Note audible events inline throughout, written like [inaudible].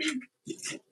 to be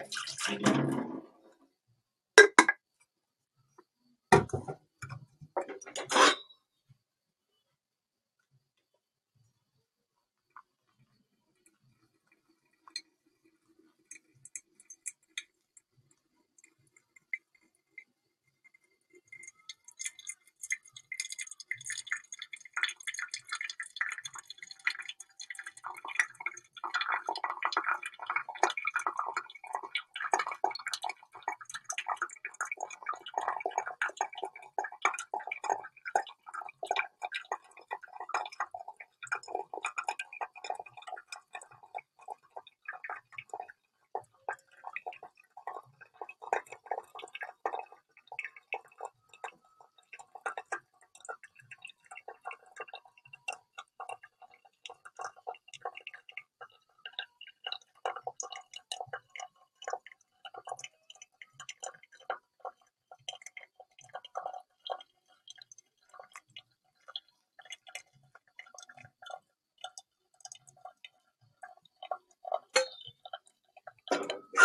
you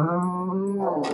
Oh.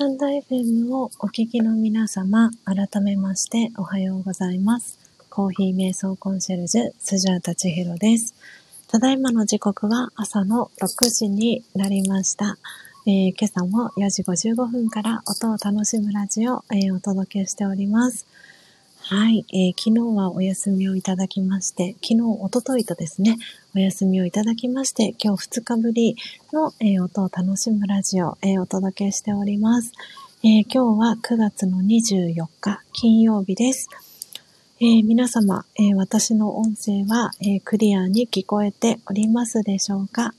タンド FM をお聞きの皆様、改めましておはようございます。コーヒー瞑想コンシェルジュ、スジャータチヒロです。ただいまの時刻は朝の6時になりました。えー、今朝も4時55分から音を楽しむラジオを、えー、お届けしております。はい、えー、昨日はお休みをいただきまして、昨日、おとといとですね、お休みをいただきまして、今日2日ぶりの、えー、音を楽しむラジオ、えー、お届けしております、え今日は9月の24日、金曜日です。え皆様、え私の音声は、えクリアに聞こえておりますでしょうか？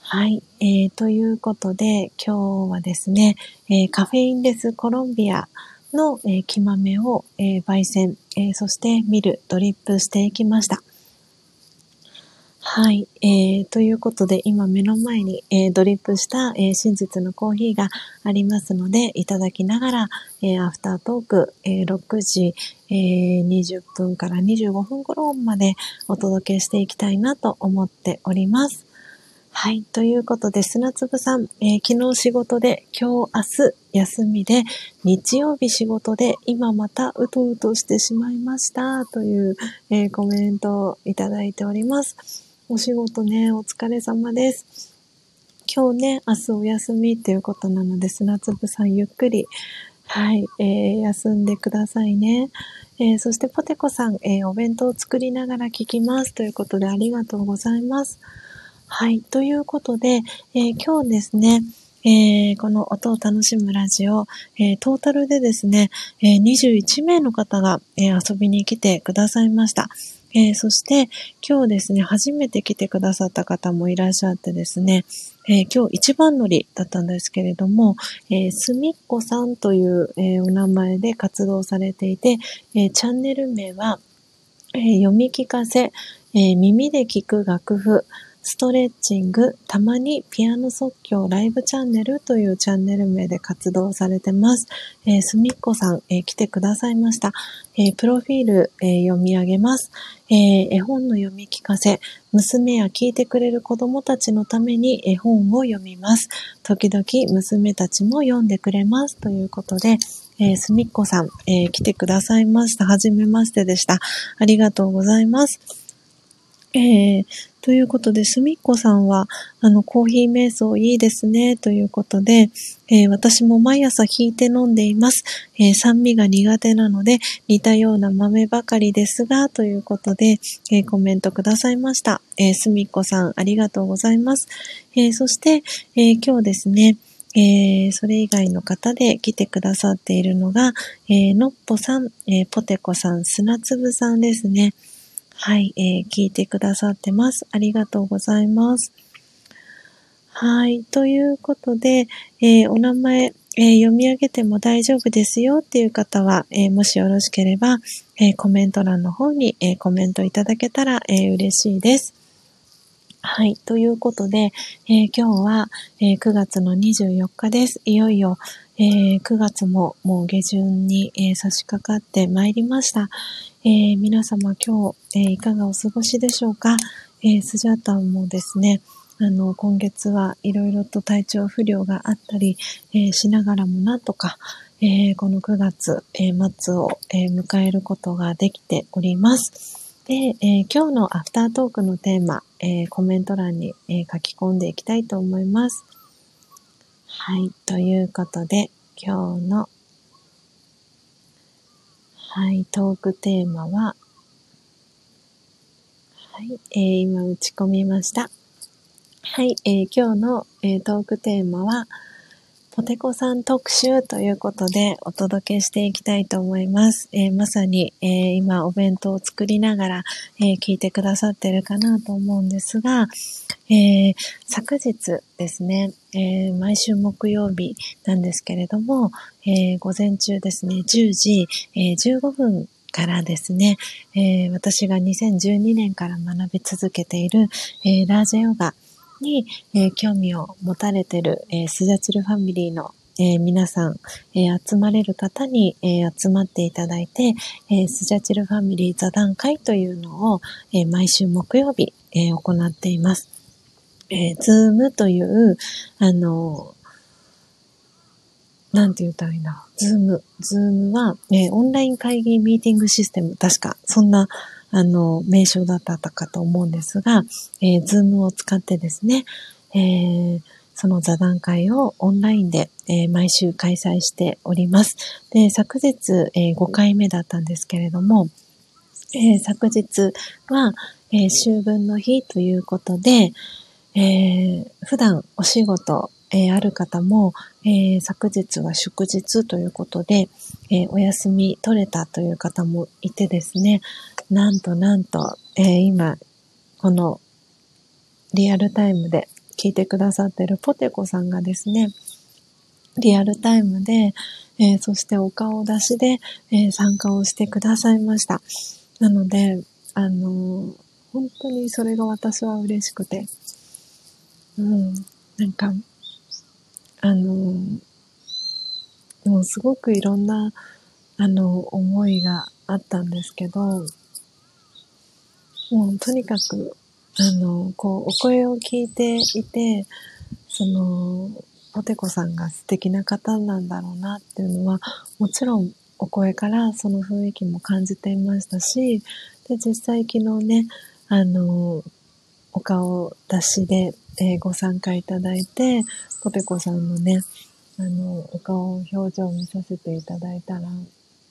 はい、えー、ということで、今日はですね、えカフェインレスコロンビア、の、えー、木豆を、えー、焙煎、えー、そしてミル、ドリップしていきました。はい、えー、ということで今目の前に、えー、ドリップした、えー、真実のコーヒーがありますのでいただきながら、えー、アフタートーク、えー、6時、えー、20分から25分頃までお届けしていきたいなと思っております。はい。ということで、砂粒さん、えー、昨日仕事で、今日、明日、休みで、日曜日仕事で、今またうとうとしてしまいました。という、えー、コメントをいただいております。お仕事ね、お疲れ様です。今日ね、明日お休みっていうことなので、砂粒さんゆっくり、はい、えー、休んでくださいね。えー、そしてポテコさん、えー、お弁当を作りながら聞きます。ということでありがとうございます。はい。ということで、えー、今日ですね、えー、この音を楽しむラジオ、えー、トータルでですね、えー、21名の方が、え遊びに来てくださいました。えそして、今日ですね、初めて来てくださった方もいらっしゃってですね、え今日一番乗りだったんですけれども、えすみっこさんという、えお名前で活動されていて、えチャンネル名は、え読み聞かせ、え耳で聞く楽譜、ストレッチング、たまにピアノ即興ライブチャンネルというチャンネル名で活動されてます。えー、すみっこさん、えー、来てくださいました。えー、プロフィール、え、読み上げます、え。絵本の読み聞かせ、娘や聞いてくれる子供たちのために絵本を読みます。時々娘たちも読んでくれます。ということで、えー、すみっこさん、え、来てくださいました。はじめましてでした。ありがとうございます。えー、ということで、すみっこさんは、あの、コーヒー瞑想いいですね、ということで、えー、私も毎朝引いて飲んでいます、えー、酸味が苦手なので、似たような豆ばかりですが、ということで、えコメントくださいました。えすみっこさん、ありがとうございます。えそして、え今日ですね、えー、それ以外の方で来てくださっているのが、えー、のっぽさん、えー、ポテコさん、砂粒さんですね。はい、えー、聞いてくださってます。ありがとうございます。はい。ということで、えー、お名前、えー、読み上げても大丈夫ですよっていう方は、えー、もしよろしければ、えコメント欄の方に、えコメントいただけたら、え嬉しいです。はい。ということで、え今日は、え9月の24日です。いよいよ、え9月ももう下旬に、え差し掛かってまいりました。えー、皆様今日、えー、いかがお過ごしでしょうか、えー、スジャータンもですね、あの、今月はいろいろと体調不良があったり、えしながらもなんとか、えこの9月、え末を、え迎えることができております。で、え今日のアフタートークのテーマ、えコメント欄に、え書き込んでいきたいと思います。はい。ということで、今日のはい、トークテーマは、はい、えー、今打ち込みました。はい、えー、今日の、えー、トークテーマは、ポテコさん特集ということでお届けしていきたいと思います。えー、まさに、えー、今お弁当を作りながら、えー、聞いてくださってるかなと思うんですが、え昨日ですね、え毎週木曜日なんですけれども、え午前中ですね、10時、え15分からですね、え私が2012年から学び続けている、えラージェヨガ、に、えー、興味を持たれている、えー、スジャチルファミリーの、えー、皆さん、えー、集まれる方に、えー、集まっていただいて、えー、スジャチルファミリー座談会というのを、えー、毎週木曜日、えー、行っています。えー、 Zoom という、あの、なんて言ったらいいんだ？ Zoom。Zoom は、え、オンライン会議ミーティングシステム。確か、そんな、あの、名称だったかと思うんですが、えー、 Zoom を使ってですね、えー、その座談会をオンラインで、えー、毎週開催しております。で、昨日、えー、5回目だったんですけれども、えー、昨日は、えー、秋分の日ということで、え、普段お仕事、えー、ある方も、えー、昨日は祝日ということで、えー、お休み取れたという方もいてですね、なんとなんと、え、今、このリアルタイムで聞いてくださってるポテコさんがですね、リアルタイムで、え、そしてお顔出しで、え、参加をしてくださいました。なので、あの、本当にそれが私は嬉しくて、うん、なんか、あのもすごくいろんな、あの、思いがあったんですけど、もうとにかく、あの、こう、お声を聞いていて、その、ポテコさんが素敵な方なんだろうなっていうのは、もちろんお声からその雰囲気も感じていましたし、で、実際昨日ね、あの、お顔出しで、えー、ご参加いただいて、ポテコさんのね、あの、お顔、表情を見させていただいたら、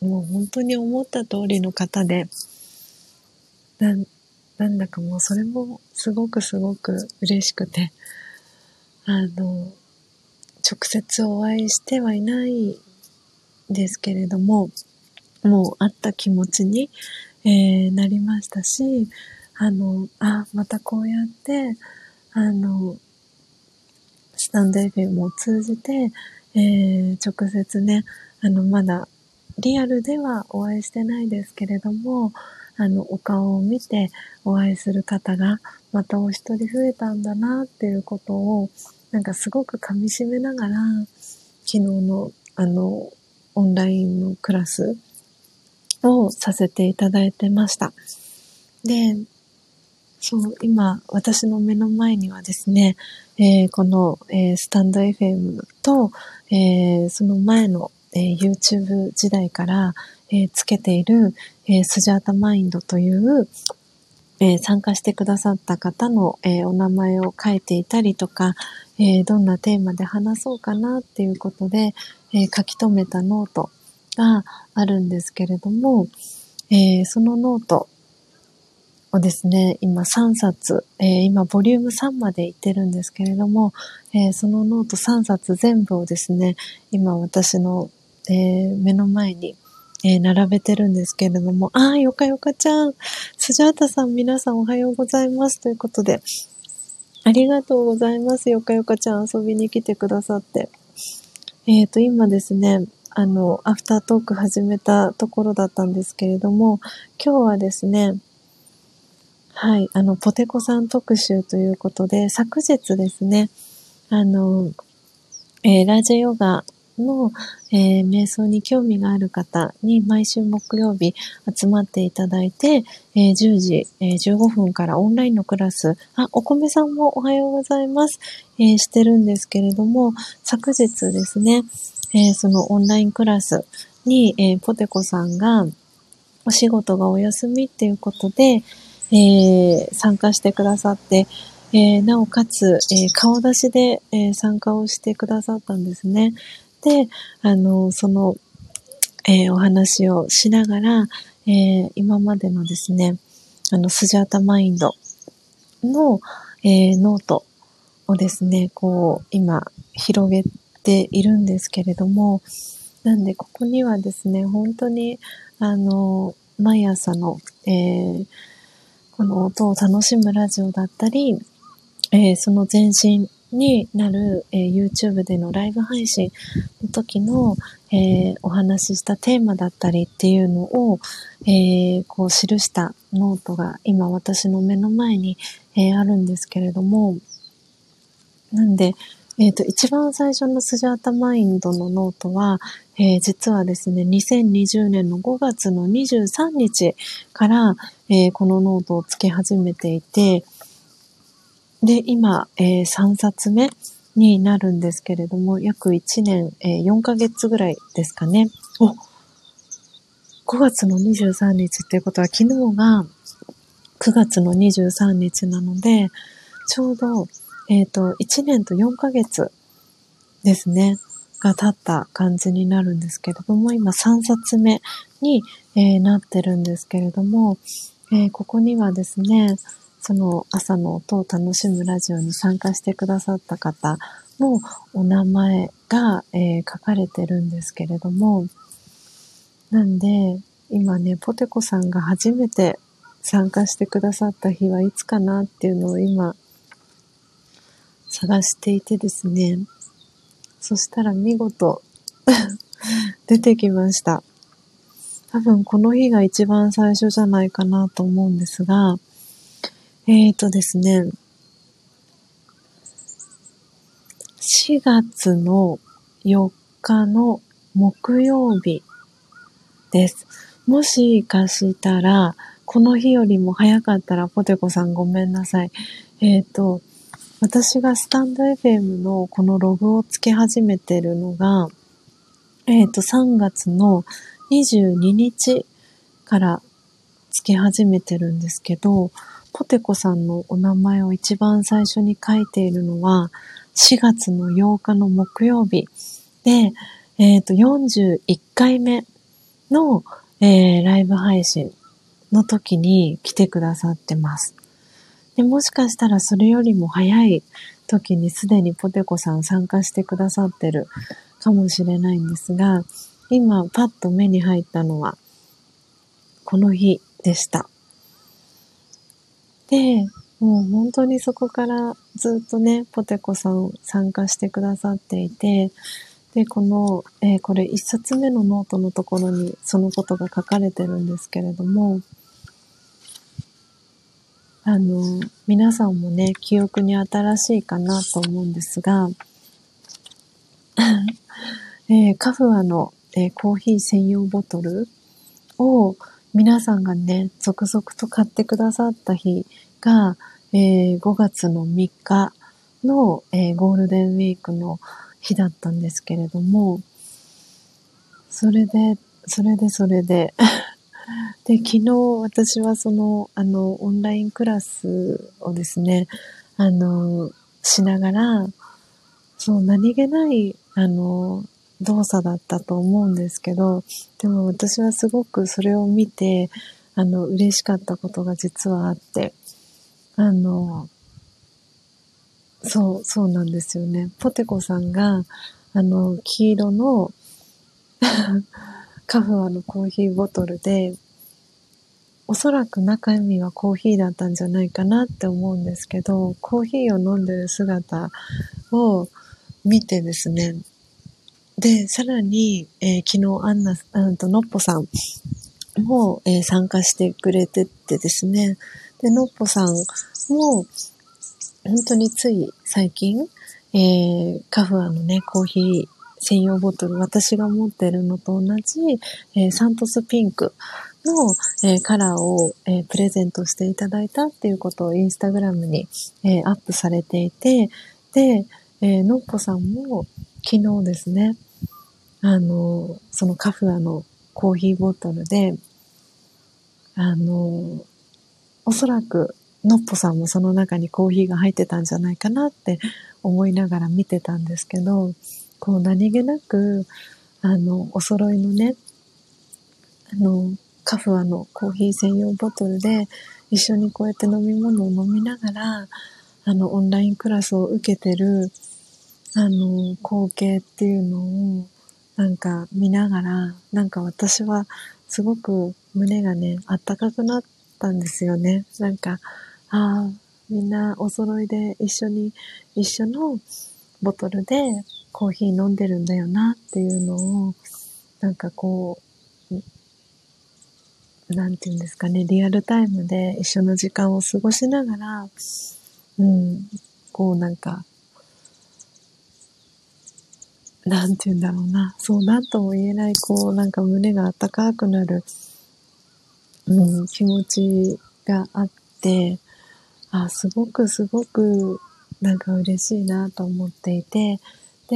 もう本当に思った通りの方で、な、なんだかもうそれもすごくすごく嬉しくて、あの、直接お会いしてはいないですけれども、もう会った気持ちに、えー、なりましたし、あの、あ、またこうやって、あの、スタンド FM を通じて、えー、直接ね、あの、まだリアルではお会いしてないですけれども、あの、お顔を見てお会いする方がまたお一人増えたんだなっていうことを、なんかすごく噛み締めながら、昨日のあの、オンラインのクラスをさせていただいてました。で、そう、今、私の目の前にはですね、えー、この、えー、スタンド FM と、えー、その前の、え YouTube 時代から、えつけている、えスジャータマインドという、え参加してくださった方の、えお名前を書いていたりとか、えどんなテーマで話そうかなっていうことで、え書き留めたノートがあるんですけれども、えそのノートをですね、今3冊、えー、今ボリューム3まで行ってるんですけれども、えー、そのノート3冊全部をですね、今私の、えー、目の前に、え並べてるんですけれども、ああ、よかよかちゃん、スジャータさん皆さんおはようございますということで、ありがとうございます。よかよかちゃん遊びに来てくださって。えっ、と、今ですね、あの、アフタートーク始めたところだったんですけれども、今日はですね、はい、あの、ポテコさん特集ということで、昨日ですね、あの、えー、ラジヨガの、えー、瞑想に興味がある方に毎週木曜日集まっていただいて、えー、10時、えー、15分からオンラインのクラス、あ、お米さんもおはようございます、え、してるんですけれども、昨日ですね、え、そのオンラインクラスに、え、ポテコさんがお仕事がお休みっていうことで、えー、参加してくださって、えー、なおかつ、えー、顔出しで、え参加をしてくださったんですね。で、あの、その、えお話をしながら、え今までのですね、あの、スジャータマインドの、えノートをですね、こう、今、広げているんですけれども、なんで、ここにはですね、本当に、あの、毎朝の、えー、この音を楽しむラジオだったり、えー、その前身になる、えー、YouTube でのライブ配信の時の、えー、お話ししたテーマだったりっていうのを、えこう記したノートが今私の目の前に、えあるんですけれども、なんで、えっ、と、一番最初のスジャータマインドのノートは、えー、実はですね、2020年の5月の23日から、えー、このノートをつけ始めていて、で、今、えー、3冊目になるんですけれども、約1年、えー、4ヶ月ぐらいですかね。お !5 月の23日っていうことは、昨日が9月の23日なので、ちょうど、えっ、ー、と、1年と4ヶ月ですね、が経った感じになるんですけれども、今3冊目に、えー、なってるんですけれども、えー、ここにはですね、その朝の音を楽しむラジオに参加してくださった方のお名前が、えー、書かれてるんですけれども、なんで、今ね、ポテコさんが初めて参加してくださった日はいつかなっていうのを今、探していてですね、そしたら見事 [laughs] 出てきました。多分この日が一番最初じゃないかなと思うんですが、えーとですね、4月の4日の木曜日です。もしかしたら、この日よりも早かったら、ポテコさんごめんなさい。えっ、ー、と、私がスタンド FM のこのログをつけ始めてるのが、えっ、ー、と、3月の22日からつけ始めてるんですけど、ポテコさんのお名前を一番最初に書いているのは、4月の8日の木曜日で、えっ、ー、と、41回目の、えー、ライブ配信の時に来てくださってます。で、もしかしたらそれよりも早い時にすでにポテコさん参加してくださってるかもしれないんですが、今パッと目に入ったのは、この日でした。で、もう本当にそこからずっとね、ポテコさん参加してくださっていて、で、この、えー、これ一冊目のノートのところにそのことが書かれてるんですけれども、あの、皆さんもね、記憶に新しいかなと思うんですが、[laughs] えー、カフアの、えー、コーヒー専用ボトルを、皆さんがね、続々と買ってくださった日が、えー、5月の3日の、えー、ゴールデンウィークの日だったんですけれども、それで、それでそれで [laughs] で、昨日私はその、あの、オンラインクラスをですね、あの、しながら、そう、何気ない、あの、動作だったと思うんですけど、でも私はすごくそれを見て、あの、嬉しかったことが実はあって、あの、そう、そうなんですよね。ポテコさんが、あの、黄色の [laughs] カフアのコーヒーボトルで、おそらく中身はコーヒーだったんじゃないかなって思うんですけど、コーヒーを飲んでる姿を見てですね、で、さらに、えー、昨日アンナ、うんと、のっぽさんも、えー、参加してくれてってですね、で、のっぽさんも、本当につい最近、えー、カフアのね、コーヒー専用ボトル、私が持ってるのと同じ、えー、サントスピンクの、えー、カラーを、えー、プレゼントしていただいたっていうことをインスタグラムに、え、アップされていて、で、えー、のっぽさんも昨日ですね、あの、そのカフアのコーヒーボトルで、あの、おそらく、のっぽさんもその中にコーヒーが入ってたんじゃないかなって思いながら見てたんですけど、こう何気なく、あの、お揃いのね、あの、カフアのコーヒー専用ボトルで一緒にこうやって飲み物を飲みながら、あの、オンラインクラスを受けてる、あの、光景っていうのを、なんか見ながら、なんか私はすごく胸がね、あったかくなったんですよね。なんか、ああ、みんなお揃いで一緒に、一緒のボトルでコーヒー飲んでるんだよなっていうのを、なんかこう、なんて言うんですかね、リアルタイムで一緒の時間を過ごしながら、うん、こうなんか、なんて言うんだろうな。そう、なんとも言えない、こう、なんか胸が温かくなる、うん、気持ちがあって、あ、すごくすごくなんか嬉しいなと思っていて、で、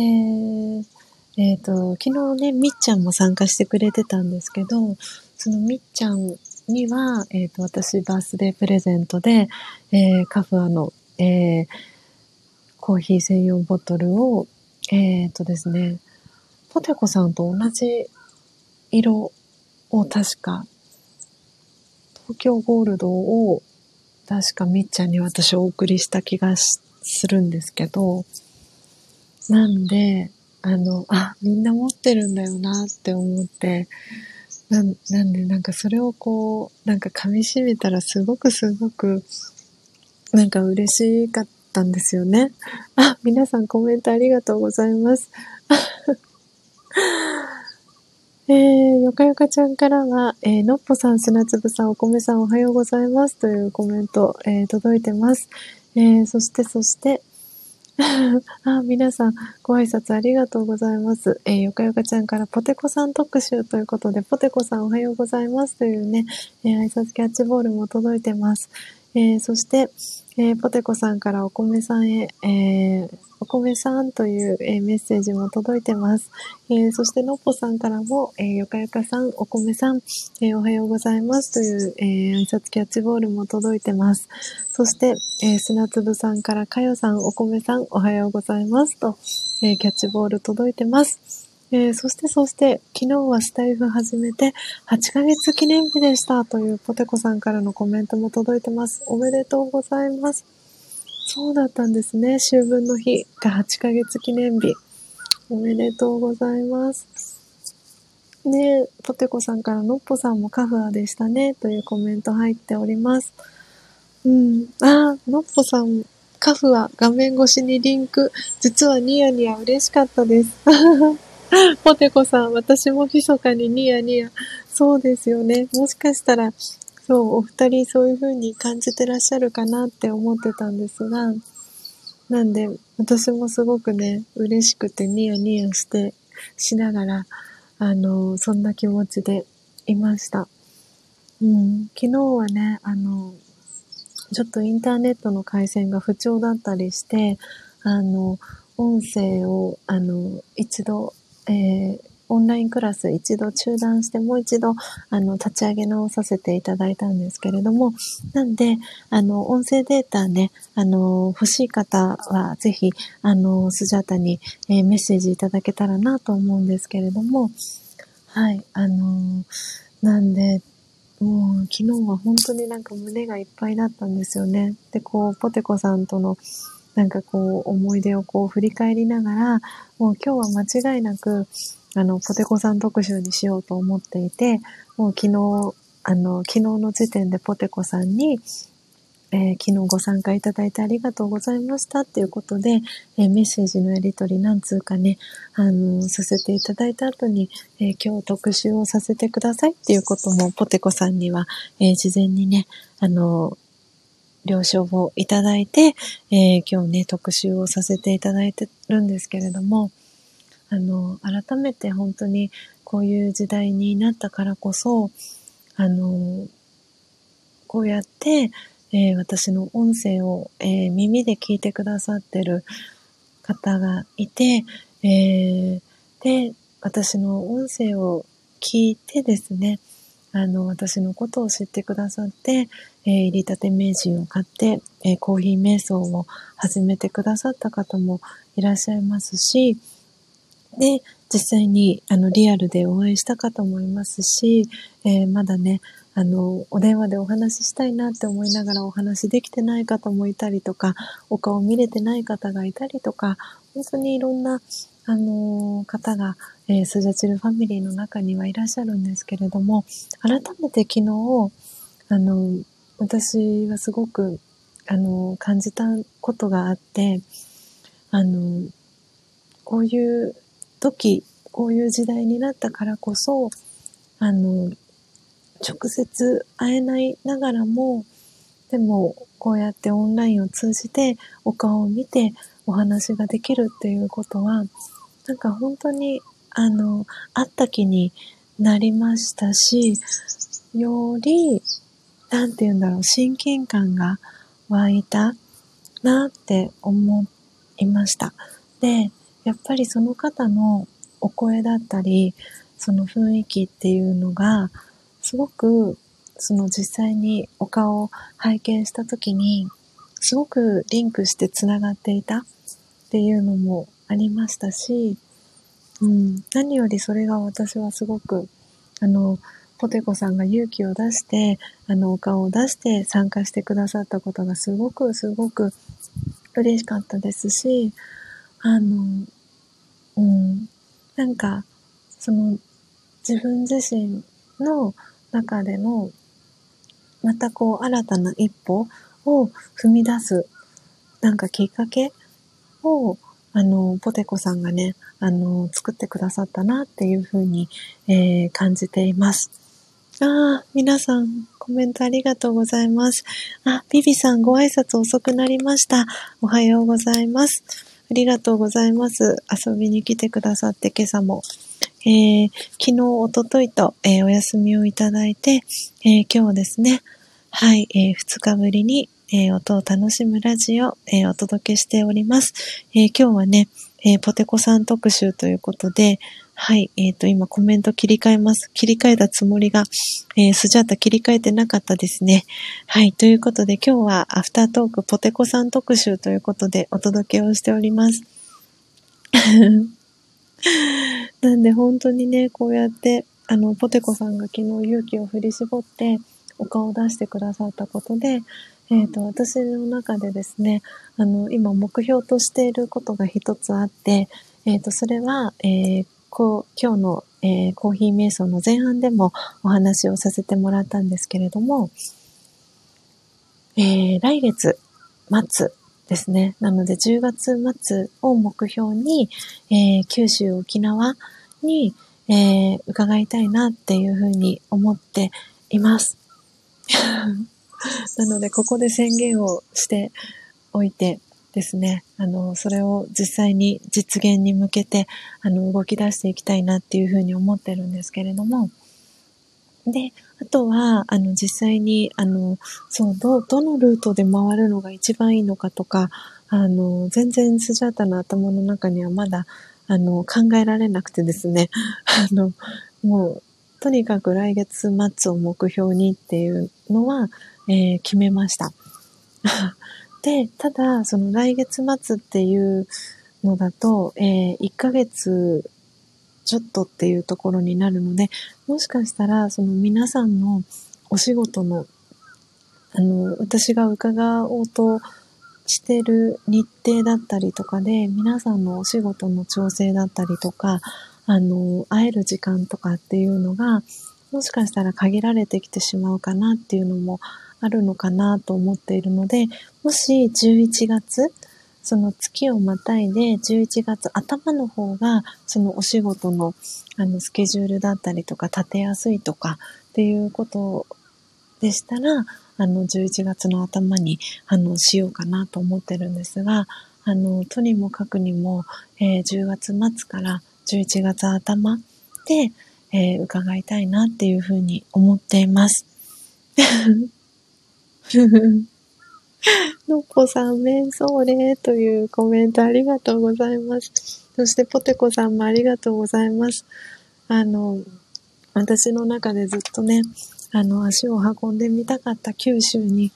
えっ、ー、と、昨日ね、みっちゃんも参加してくれてたんですけど、そのみっちゃんには、えっ、ー、と、私バースデープレゼントで、えー、カフアの、えー、コーヒー専用ボトルを、えっ、とですね、ポテコさんと同じ色を確か、東京ゴールドを確かみっちゃんに私お送りした気がするんですけど、なんで、あの、あ、みんな持ってるんだよなって思って、ななんで、なんかそれをこう、なんか噛み締めたらすごくすごく、なんか嬉しかったんですよね。あ、皆さんコメントありがとうございます。[laughs] えー、よかよかちゃんからは、えー、のっぽさん、砂粒さん、お米さん、おはようございますというコメント、えー、届いてます。えー、そして、そして、[laughs] あ、皆さん、ご挨拶ありがとうございます。えー、よかよかちゃんからポテコさん特集ということで、ポテコさんおはようございますというね、えー、挨拶キャッチボールも届いてます。えー、そして、えー、ポテコさんからお米さんへ、えー、お米さんという、えー、メッセージも届いてます。え、そして、のっぽさんからも、え、よかよかさん、お米さん、えおはようございますという、え挨拶キャッチボールも届いてます。そして、え砂粒さんから、かよさん、お米さん、おはようございますと、えキャッチボール届いてます。えー、そしてそして、昨日はスタイフ始めて8ヶ月記念日でしたというポテコさんからのコメントも届いてます。おめでとうございます。そうだったんですね。秋分の日が8ヶ月記念日。おめでとうございます。ねポテコさんからのっぽさんもカフアでしたねというコメント入っております。うん。あ、のっぽさん、カフア画面越しにリンク。実はニヤニヤ嬉しかったです。[laughs] ポテコさん、私も密かにニヤニヤ。そうですよね。もしかしたら、そう、お二人そういう風に感じてらっしゃるかなって思ってたんですが、なんで、私もすごくね、嬉しくてニヤニヤして、しながら、あの、そんな気持ちでいました。うん、昨日はね、あの、ちょっとインターネットの回線が不調だったりして、あの、音声を、あの、一度えー、オンラインクラス一度中断してもう一度あの立ち上げ直させていただいたんですけれども、なんで、あの、音声データね、あの、欲しい方はぜひ、あの、スジャータに、えー、メッセージいただけたらなと思うんですけれども、はい、あの、なんで、もう昨日は本当になんか胸がいっぱいだったんですよね。で、こう、ポテコさんとのなんかこう、思い出をこう振り返りながら、もう今日は間違いなく、あの、ポテコさん特集にしようと思っていて、もう昨日、あの、昨日の時点でポテコさんに、えー、昨日ご参加いただいてありがとうございましたっていうことで、えー、メッセージのやり取りなんつうかね、あのさせていただいた後に、えー、今日特集をさせてくださいっていうこともポテコさんには、え事前にね、あの了承をいただいて、えー、今日ね、特集をさせていただいてるんですけれども、あの、改めて本当にこういう時代になったからこそ、あの、こうやって、えー、私の音声を、えー、耳で聞いてくださってる方がいて、えー、で、私の音声を聞いてですね、あの、私のことを知ってくださって、えー、入りたて名人を買って、えー、コーヒー瞑想を始めてくださった方もいらっしゃいますし、で、実際にあのリアルでお会いした方もいますし、えー、まだね、あの、お電話でお話ししたいなって思いながらお話できてない方もいたりとか、お顔見れてない方がいたりとか、本当にいろんな、あの、方が、えー、スジャチルファミリーの中にはいらっしゃるんですけれども、改めて昨日、あの、私はすごく、あの、感じたことがあって、あの、こういう時、こういう時代になったからこそ、あの、直接会えないながらも、でも、こうやってオンラインを通じてお顔を見てお話ができるっていうことは、なんか本当に、あの、会った気になりましたし、よりなんて言うんだろう、親近感が湧いた。なって思いました。で、やっぱりその方のお声だったり、その雰囲気っていうのが、すごく、その実際にお顔を拝見した時に、すごくリンクしてつながっていたっていうのもありましたし、うん、何よりそれが私はすごく、あの、ポテコさんが勇気を出して、あの、お顔を出して参加してくださったことがすごくすごく嬉しかったですし、あの、うん、なんか、その、自分自身の中での、またこう、新たな一歩を踏み出す、なんかきっかけを、あの、ポテコさんがね、あの、作ってくださったなっていうふうに、えー、感じています。ああ、皆さん、コメントありがとうございます。あ、ビビさん、ご挨拶遅くなりました。おはようございます。ありがとうございます。遊びに来てくださって今朝も。えー、昨日、おとといと、えー、お休みをいただいて、えー、今日ですね、はい、えー、2日ぶりに、え、音を楽しむラジオ、え、お届けしております。え、今日はね、え、ポテコさん特集ということで、はい。えっ、ー、と、今コメント切り替えます。切り替えたつもりが、えー、スジャータ切り替えてなかったですね。はい。ということで今日はアフタートークポテコさん特集ということでお届けをしております。[laughs] なんで本当にね、こうやって、あの、ポテコさんが昨日勇気を振り絞ってお顔を出してくださったことで、えっ、ー、と、私の中でですね、あの、今目標としていることが一つあって、えっ、ー、と、それは、えー、こう、今日の、えー、コーヒー瞑想の前半でもお話をさせてもらったんですけれども、えー、来月末ですね。なので10月末を目標に、えー、九州、沖縄に、えー、伺いたいなっていうふうに思っています。[laughs] [laughs] なので、ここで宣言をしておいて、ですね、あの、それを実際に実現に向けて、あの、動き出していきたいなっていうふうに思ってるんですけれども、で、あとは、あの、実際に、あの、そう、ど、どのルートで回るのが一番いいのかとか、あの、全然スジャータの頭の中にはまだ、あの、考えられなくてですね、[laughs] あの、もう、とにかく来月末を目標にっていうのは、えー、決めました。[laughs] で、ただ、その来月末っていうのだと、えー、1ヶ月ちょっとっていうところになるので、もしかしたら、その皆さんのお仕事の、あの、私が伺おうとしてる日程だったりとかで、皆さんのお仕事の調整だったりとか、あの、会える時間とかっていうのが、もしかしたら限られてきてしまうかなっていうのもあるのかなと思っているので、もし11月、その月をまたいで11月頭の方が、そのお仕事のあのスケジュールだったりとか立てやすいとかっていうことでしたら、あの11月の頭にあのしようかなと思ってるんですが、あの、とにもかくにも、えー、10月末から11月頭で、えー、伺いたいなっていうふうに思っています。[laughs] [laughs] のっぽさん、瞑想礼というコメントありがとうございます。そしてポテコさんもありがとうございます。あの、私の中でずっとね、あの、足を運んでみたかった九州に、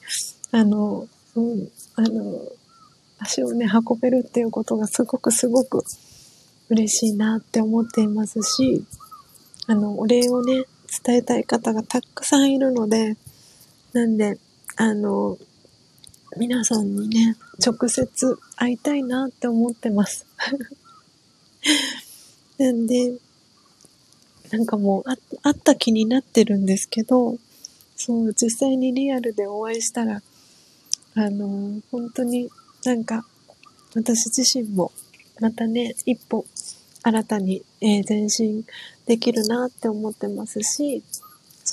あの、うん、あの、足をね、運べるっていうことがすごくすごく嬉しいなって思っていますし、あの、お礼をね、伝えたい方がたくさんいるので、なんで、あの、皆さんにね、直接会いたいなって思ってます。[laughs] なんで、なんかもうあ、会った気になってるんですけど、そう、実際にリアルでお会いしたら、あの、本当になんか、私自身も、またね、一歩、新たに、えー、前進できるなって思ってますし、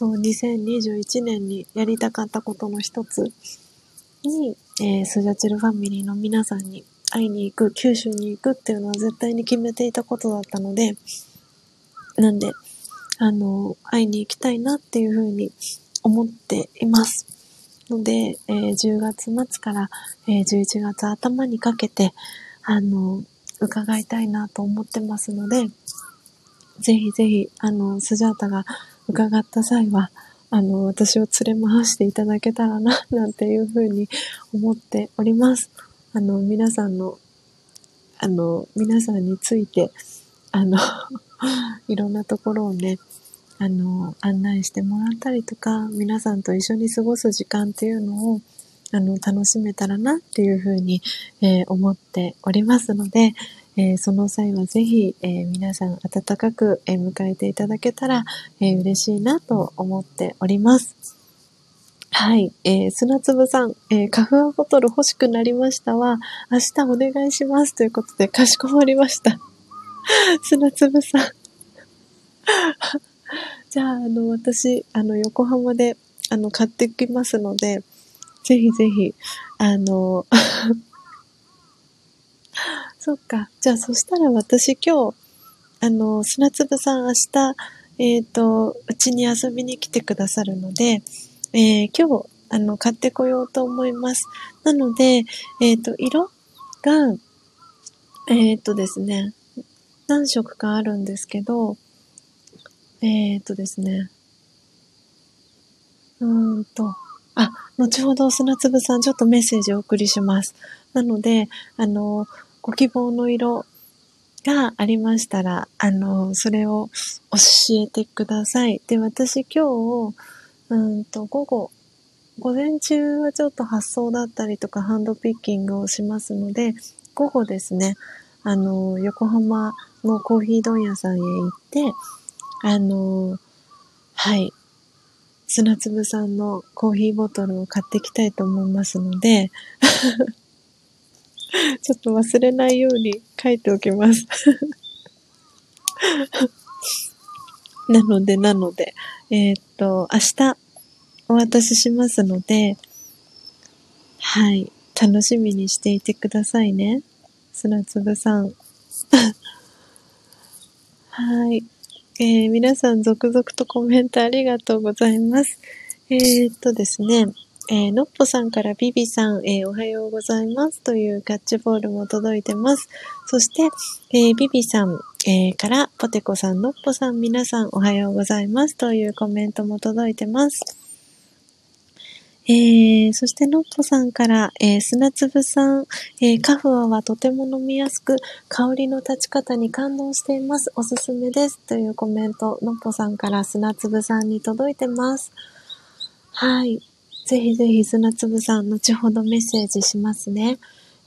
そう、2021年にやりたかったことの一つに、えー、スジャチルファミリーの皆さんに会いに行く、九州に行くっていうのは絶対に決めていたことだったので、なんで、あの、会いに行きたいなっていうふうに思っています。ので、えー、10月末から、えー、11月頭にかけて、あの、伺いたいなと思ってますので、ぜひぜひ、あの、スジャータが伺った際は、あの、私を連れ回していただけたらな、[laughs] なんていうふうに思っております。あの、皆さんの、あの、皆さんについて、あの [laughs] いろんなところをね、あの、案内してもらったりとか、皆さんと一緒に過ごす時間っていうのを、あの、楽しめたらなっていうふうに、えー、思っておりますので、えー、その際はぜひ、えー、皆さん温かく、え迎えていただけたら、え嬉しいなと思っております。はい。えー、砂粒さん、えー、花粉ボトル欲しくなりましたは、明日お願いします。ということで、かしこまりました。[laughs] 砂粒さん。[laughs] じゃあ、あの、私、あの、横浜で、あの、買ってきますので、ぜひぜひ、あの、[laughs] そっか。じゃあ、そしたら私今日、あの、砂粒さん明日、えっ、ー、と、うちに遊びに来てくださるので、えー、今日、あの、買ってこようと思います。なので、えっ、ー、と、色が、えっ、とですね、何色かあるんですけど、えっ、とですね、うーんと、あ、後ほど砂粒さんちょっとメッセージをお送りします。なので、あの、ご希望の色がありましたら、あの、それを教えてください。で、私今日、うんと、午後、午前中はちょっと発送だったりとかハンドピッキングをしますので、午後ですね、あの、横浜のコーヒー問屋さんへ行って、あの、はい、砂粒さんのコーヒーボトルを買ってきたいと思いますので [laughs] ちょっと忘れないように書いておきます [laughs] なので、なので、えー、っと、明日お渡ししますので、はい、楽しみにしていてくださいね。砂粒さん。[laughs] はい。えー、皆さん続々とコメントありがとうございます。えー、っとですね。えー、のっぽさんからビビさん、えー、おはようございますというキャッチボールも届いてます。そして、えー、ビビさん、えー、からポテコさん、のっぽさん、皆さんおはようございますというコメントも届いてます。えー、そしてのっぽさんから、えー、砂粒さん、えー、カフアはとても飲みやすく、香りの立ち方に感動しています。おすすめです。というコメント、のっぽさんから砂粒さんに届いてます。はい。ぜひぜひ砂粒さん、後ほどメッセージしますね。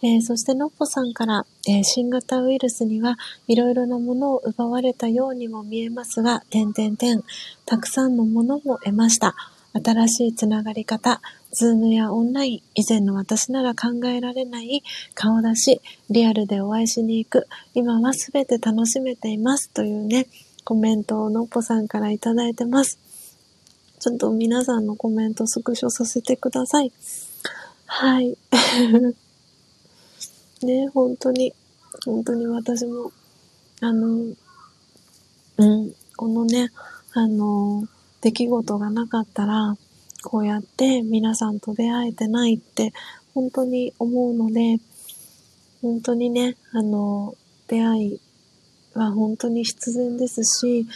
えー、そしてのっぽさんから、えー、新型ウイルスにはいろいろなものを奪われたようにも見えますが、点々点、たくさんのものも得ました。新しいつながり方、ズームやオンライン、以前の私なら考えられない顔出し、リアルでお会いしに行く、今はすべて楽しめていますというね、コメントをのっぽさんからいただいてます。ちょっと皆さんのコメントスクショさせてください。はい。[laughs] ね、本当に、本当に私も、あの、うん、このね、あの、出来事がなかったら、こうやって皆さんと出会えてないって本当に思うので、本当にね、あの、出会いは本当に必然ですし、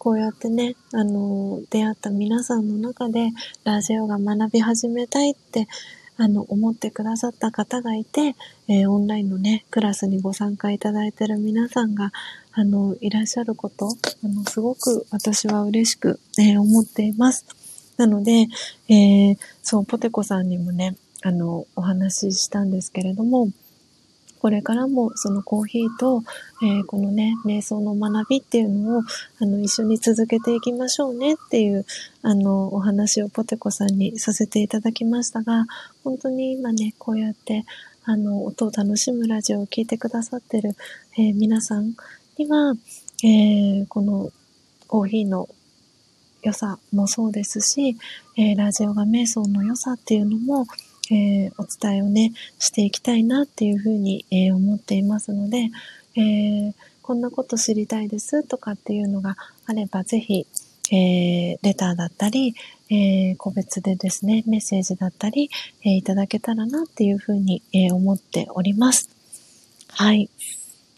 こうやってね、あの、出会った皆さんの中で、ラジオが学び始めたいって、あの、思ってくださった方がいて、えー、オンラインのね、クラスにご参加いただいてる皆さんが、あの、いらっしゃること、あの、すごく私は嬉しく、えー、思っています。なので、えー、そう、ポテコさんにもね、あの、お話ししたんですけれども、これからもそのコーヒーと、えー、このね、瞑想の学びっていうのを、あの、一緒に続けていきましょうねっていう、あの、お話をポテコさんにさせていただきましたが、本当に今ね、こうやって、あの、音を楽しむラジオを聴いてくださってる、えー、皆さんには、えー、このコーヒーの良さもそうですし、えー、ラジオが瞑想の良さっていうのも、えー、お伝えをね、していきたいなっていうふうに、えー、思っていますので、えー、こんなこと知りたいですとかっていうのがあれば、ぜひ、えレターだったり、えー、個別でですね、メッセージだったり、えー、いただけたらなっていうふうに、えー、思っております。はい。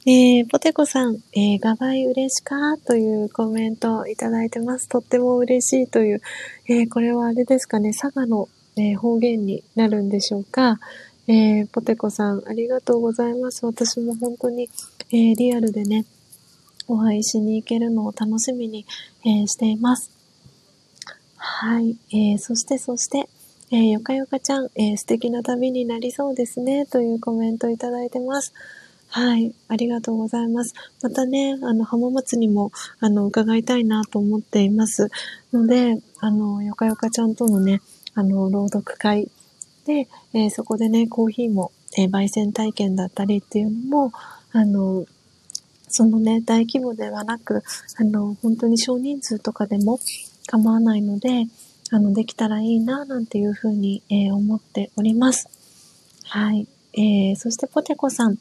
えー、ポテコさん、えー、ガバイ嬉しかというコメントをいただいてます。とっても嬉しいという、えー、これはあれですかね、佐賀の、えー、方言になるんでしょうか。えー、ポテコさん、ありがとうございます。私も本当に、えー、リアルでね、お会いしに行けるのを楽しみに、えー、しています。はい。えー、そして、そして、えー、よかよかちゃん、えー、素敵な旅になりそうですね、というコメントいただいてます。はい。ありがとうございます。またね、あの、浜松にも、あの、伺いたいなと思っていますので、あの、よかよかちゃんとのね、あの、朗読会で、えー、そこでね、コーヒーも、えー、焙煎体験だったりっていうのも、あの、そのね、大規模ではなく、あの、本当に少人数とかでも、構わないので、あの、できたらいいな、なんていうふうに、えー、思っております。はい。えー、そしてポテコさん、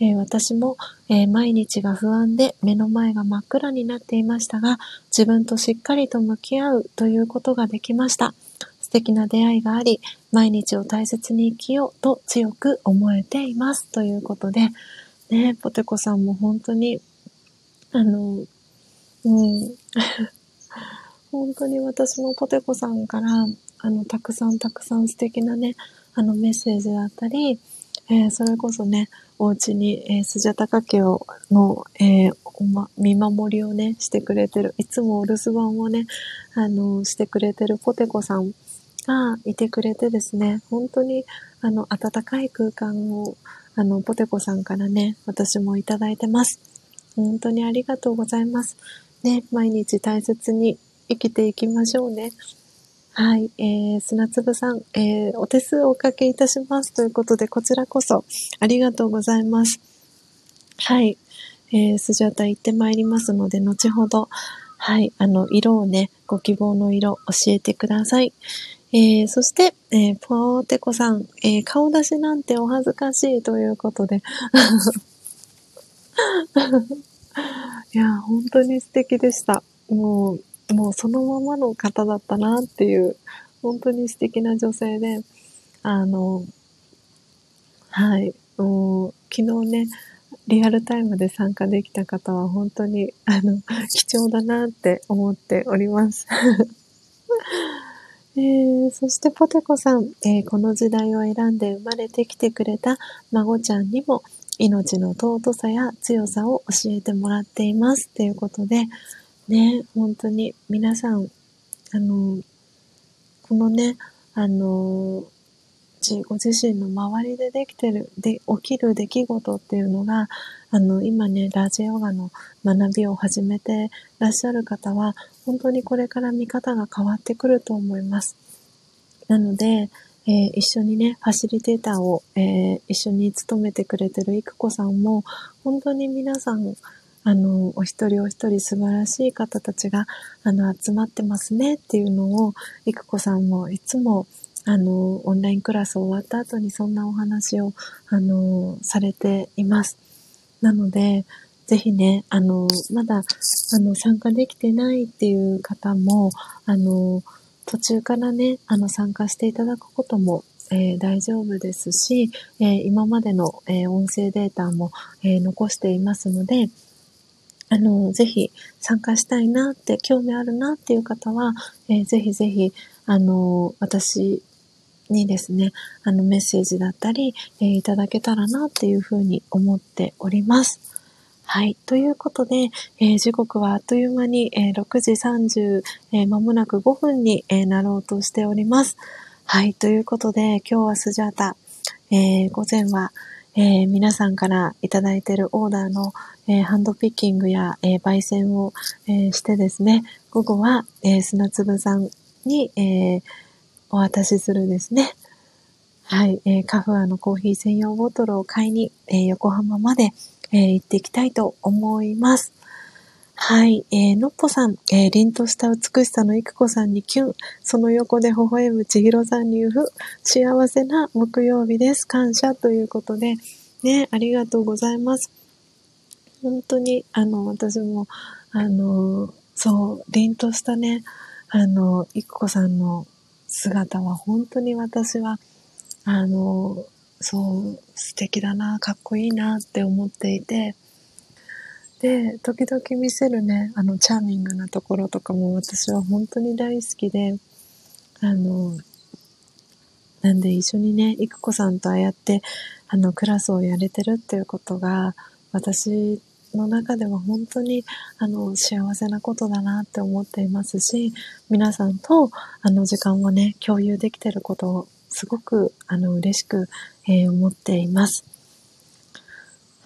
えー、私も、えー、毎日が不安で目の前が真っ暗になっていましたが、自分としっかりと向き合うということができました。素敵な出会いがあり、毎日を大切に生きようと強く思えています。ということで、ね、ポテコさんも本当に、あの、うん、[laughs] 本当に私もポテコさんから、あの、たくさんたくさん素敵なね、あのメッセージだったり、えー、それこそね、お家に、えー、スジャタカ家をの、えーま、見守りをね、してくれてる、いつもお留守番をね、あの、してくれてるポテコさんがいてくれてですね、本当に、あの、暖かい空間を、あの、ポテコさんからね、私もいただいてます。本当にありがとうございます。ね、毎日大切に生きていきましょうね。はい、えー、砂粒さん、えー、お手数をおかけいたしますということで、こちらこそありがとうございます。はい、えー、スジャタ行ってまいりますので、後ほど、はい、あの、色をね、ご希望の色教えてください。えー、そして、えー、ポーテコさん、えー、顔出しなんてお恥ずかしいということで。[laughs] いや、本当に素敵でした。もう、もうそのままの方だったなっていう、本当に素敵な女性で、あの、はい、もう、昨日ね、リアルタイムで参加できた方は本当に、あの、貴重だなって思っております。えー、そしてポテコさん、えー、この時代を選んで生まれてきてくれた孫ちゃんにも命の尊さや強さを教えてもらっています。ということで、ね、本当に皆さん、あの、このね、あの、ご自身の周りでできてる、で、起きる出来事っていうのが、あの、今ね、ラジヨガの学びを始めてらっしゃる方は、本当にこれから見方が変わってくると思います。なので、えー、一緒にね、ファシリテーターを、えー、一緒に務めてくれてるいくこさんも、本当に皆さん、あの、お一人お一人素晴らしい方たちが、あの、集まってますねっていうのを、いくこさんもいつも、あの、オンラインクラス終わった後にそんなお話を、あの、されています。なので、ぜひね、あの、まだ、あの、参加できてないっていう方も、あの、途中からね、あの、参加していただくことも、えー、大丈夫ですし、えー、今までの、えー、音声データも、え残していますので、あの、ぜひ参加したいなって、興味あるなっていう方は、えー、ぜひぜひ、あの、私にですね、あの、メッセージだったり、えー、いただけたらなっていうふうに思っております。はい。ということで、えー、時刻はあっという間に、えー、6時30、えー、間もなく5分に、えー、なろうとしております。はい。ということで、今日はスジャータ、えー、午前は、えー、皆さんからいただいているオーダーの、えー、ハンドピッキングや、えー、焙煎を、えしてですね、午後は、え砂粒さんに、えお渡しするですね。はい、えカフアのコーヒー専用ボトルを買いに、え横浜まで、え行っていきたいと思います。はい。えー、のっぽさん、えー、凛とした美しさのいくこさんにキュン。その横で微笑むちひろさんにうふ。幸せな木曜日です。感謝ということで、ね、ありがとうございます。本当に、あの、私も、あの、そう、凛としたね、あの、いくこさんの姿は本当に私は、あの、そう、素敵だな、かっこいいなって思っていて、で、時々見せるね、あの、チャーミングなところとかも私は本当に大好きで、あの、なんで一緒にね、いくこさんとああやって、あの、クラスをやれてるっていうことが、私の中では本当に、あの、幸せなことだなって思っていますし、皆さんと、あの、時間をね、共有できてることを、すごく、あの、嬉しく、えー、思っています。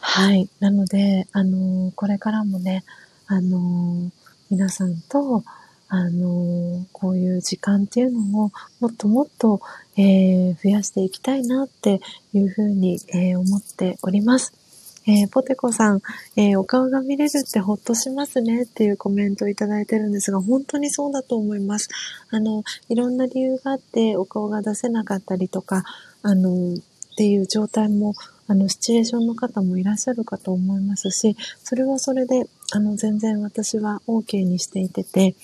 はい。なので、あの、これからもね、あの、皆さんと、あの、こういう時間っていうのをもっともっと、えー、増やしていきたいなっていうふうに、えー、思っております。えー、ポテコさん、えー、お顔が見れるってほっとしますねっていうコメントをいただいてるんですが、本当にそうだと思います。あの、いろんな理由があってお顔が出せなかったりとか、あの、っていう状態も、あの、シチュエーションの方もいらっしゃるかと思いますし、それはそれで、あの、全然私は OK にしていてて、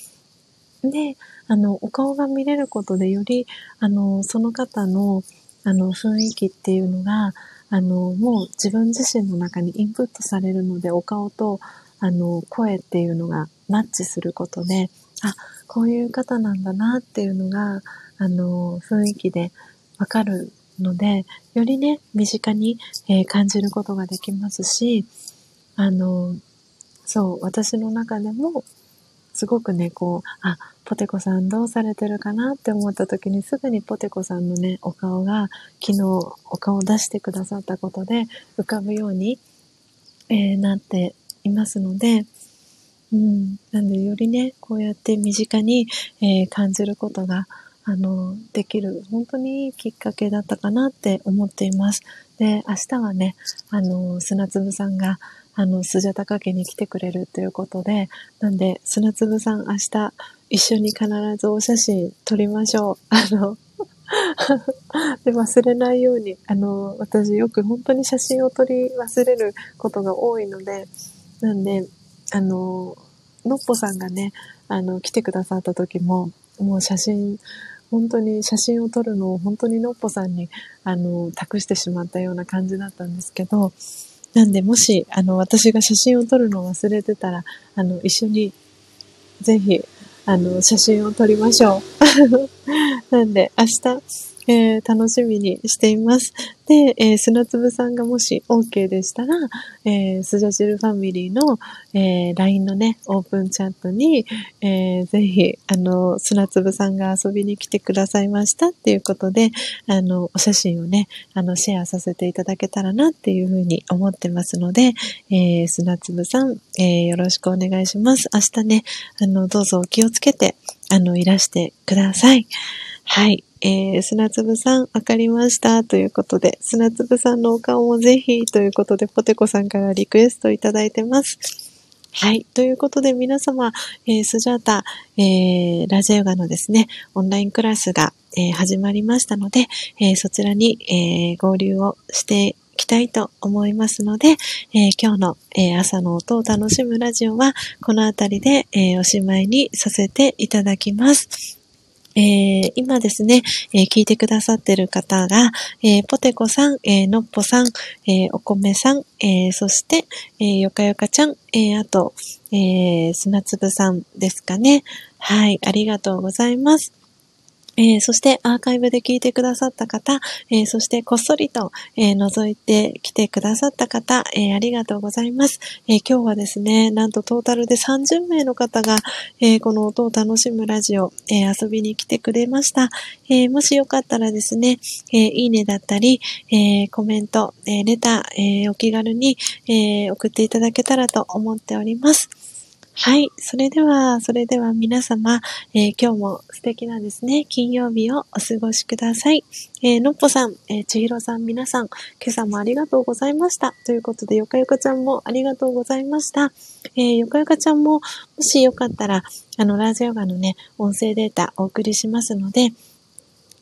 で、あの、お顔が見れることでより、あの、その方の、あの、雰囲気っていうのが、あの、もう自分自身の中にインプットされるので、お顔と、あの、声っていうのがマッチすることで、あ、こういう方なんだなっていうのが、あの、雰囲気でわかるので、よりね、身近に、えー、感じることができますし、あの、そう、私の中でも、すごくね、こう、あ、ポテコさんどうされてるかなって思った時にすぐにポテコさんのね、お顔が昨日お顔を出してくださったことで浮かぶように、えー、なっていますので、うん。なんでよりね、こうやって身近に、えー、感じることが、あの、できる、本当にいいきっかけだったかなって思っています。で、明日はね、あの、砂粒さんが、あの、スジャタカ家に来てくれるということで、なんで、砂粒さん明日一緒に必ずお写真撮りましょう。あの、[laughs] で、忘れないように、あの、私よく本当に写真を撮り忘れることが多いので、なんで、あの、のっぽさんがね、あの、来てくださった時も、もう写真、本当に写真を撮るのを本当にのっぽさんに、あの、託してしまったような感じだったんですけど、なんで、もし、あの、私が写真を撮るのを忘れてたら、あの、一緒に、ぜひ、あの、写真を撮りましょう。[laughs] なんで、明日、えー、楽しみにしています。で、えー、砂粒さんがもし OK でしたら、えー、スジャジルファミリーの、えー、LINE のね、オープンチャットに、えー、ぜひ、あの、砂粒さんが遊びに来てくださいましたっていうことで、あの、お写真をね、あの、シェアさせていただけたらなっていうふうに思ってますので、えー、砂粒さん、えー、よろしくお願いします。明日ね、あの、どうぞお気をつけて、あの、いらしてください。はい。えー、砂粒さん、わかりました。ということで、砂粒さんのお顔もぜひ、ということで、ポテコさんからリクエストいただいてます。はい。ということで、皆様、えー、スジャータ、えー、ラジオヨガのですね、オンラインクラスが、えー、始まりましたので、えー、そちらに、えー、合流をしていきたいと思いますので、えー、今日の、えー、朝の音を楽しむラジオは、このあたりで、えー、おしまいにさせていただきます。えー、今ですね、えー、聞いてくださってる方が、えー、ポテコさん、えのっぽさん、えお米さん、えそして、えよかよかちゃん、えあと、え砂粒さんですかね。はい、ありがとうございます。えー、そしてアーカイブで聞いてくださった方、えー、そしてこっそりと、えー、覗いてきてくださった方、えありがとうございます、え今日はですね、なんとトータルで30名の方が、えこの音を楽しむラジオ、え遊びに来てくれました。えもしよかったらですね、えいいねだったり、えコメント、えレター、えお気軽に、え送っていただけたらと思っております。はい。それでは、それでは皆様、えー、今日も素敵なですね、金曜日をお過ごしください。えー、のっぽさん、えー、ちひろさん、皆さん、今朝もありがとうございました。ということで、よかよかちゃんもありがとうございました。えー、よかよかちゃんも、もしよかったら、あの、ラジオガのね、音声データお送りしますので、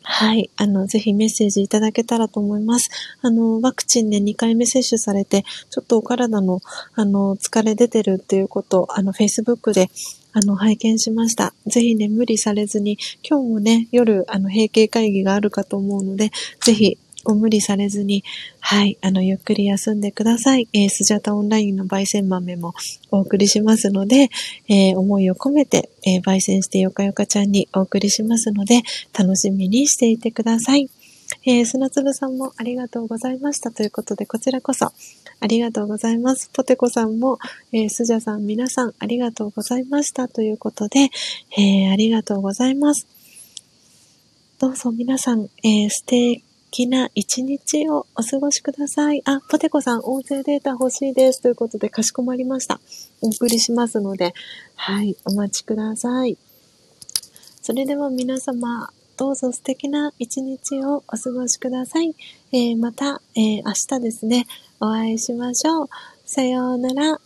はい。あの、ぜひメッセージいただけたらと思います。あの、ワクチンで2回目接種されて、ちょっとお体の、あの、疲れ出てるっていうこと、あの、Facebook で、あの、拝見しました。ぜひね、無理されずに、今日もね、夜、あの、閉経会議があるかと思うので、ぜひ、ご無理されずに、はい、あの、ゆっくり休んでください。えー、スジャタオンラインの焙煎豆もお送りしますので、えー、思いを込めて、えー、焙煎してよかよかちゃんにお送りしますので、楽しみにしていてください。えー、砂粒さんもありがとうございましたということで、こちらこそありがとうございます。ポテコさんも、えー、スジャさん皆さんありがとうございましたということで、えー、ありがとうございます。どうぞ皆さん、えー、素敵きな一日をお過ごしください。あ、ポテコさん、音声データ欲しいです。ということで、かしこまりました。お送りしますので、はい、お待ちください。それでは皆様、どうぞ素敵な一日をお過ごしください。えー、また、えー、明日ですね、お会いしましょう。さようなら。